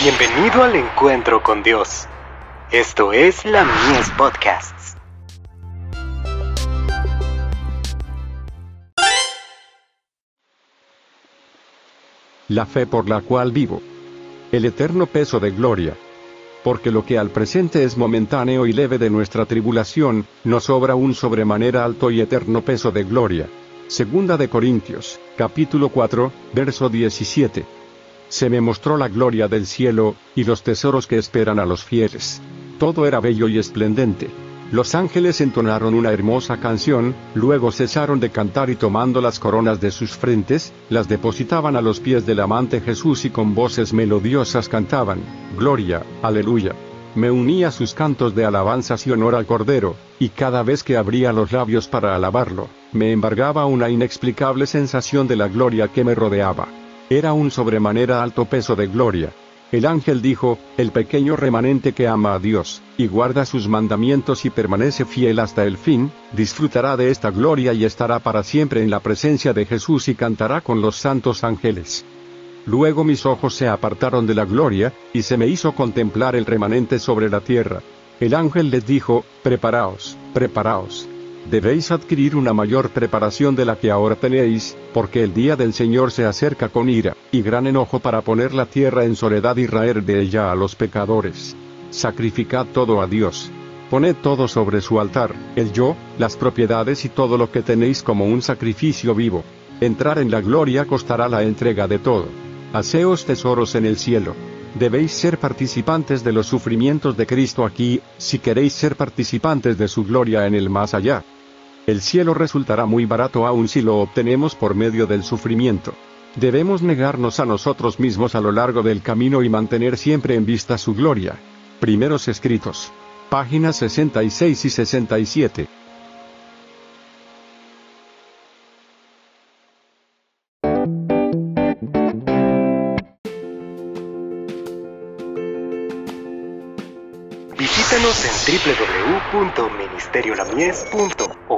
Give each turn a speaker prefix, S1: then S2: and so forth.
S1: Bienvenido al encuentro con Dios. Esto es la Mies Podcasts.
S2: La fe por la cual vivo. El eterno peso de gloria. Porque lo que al presente es momentáneo y leve de nuestra tribulación, nos sobra un sobremanera alto y eterno peso de gloria. Segunda de Corintios, capítulo 4, verso 17 se me mostró la gloria del cielo, y los tesoros que esperan a los fieles. Todo era bello y esplendente. Los ángeles entonaron una hermosa canción, luego cesaron de cantar y tomando las coronas de sus frentes, las depositaban a los pies del amante Jesús y con voces melodiosas cantaban, Gloria, aleluya. Me uní a sus cantos de alabanzas y honor al Cordero, y cada vez que abría los labios para alabarlo, me embargaba una inexplicable sensación de la gloria que me rodeaba. Era un sobremanera alto peso de gloria. El ángel dijo, el pequeño remanente que ama a Dios, y guarda sus mandamientos y permanece fiel hasta el fin, disfrutará de esta gloria y estará para siempre en la presencia de Jesús y cantará con los santos ángeles. Luego mis ojos se apartaron de la gloria, y se me hizo contemplar el remanente sobre la tierra. El ángel les dijo, preparaos, preparaos, debéis adquirir una mayor preparación de la que ahora tenéis, porque el día del Señor se acerca con ira, y gran enojo para poner la tierra en soledad y raer de ella a los pecadores. Sacrificad todo a Dios. Poned todo sobre su altar, el yo, las propiedades y todo lo que tenéis como un sacrificio vivo. Entrar en la gloria costará la entrega de todo. Haceos tesoros en el cielo. Debéis ser participantes de los sufrimientos de Cristo aquí, si queréis ser participantes de su gloria en el más allá. El cielo resultará muy barato aun si lo obtenemos por medio del sufrimiento. Debemos negarnos a nosotros mismos a lo largo del camino y mantener siempre en vista su gloria. Primeros escritos. Páginas 66 y 67.
S1: Visítanos en www.ministeriolamies.org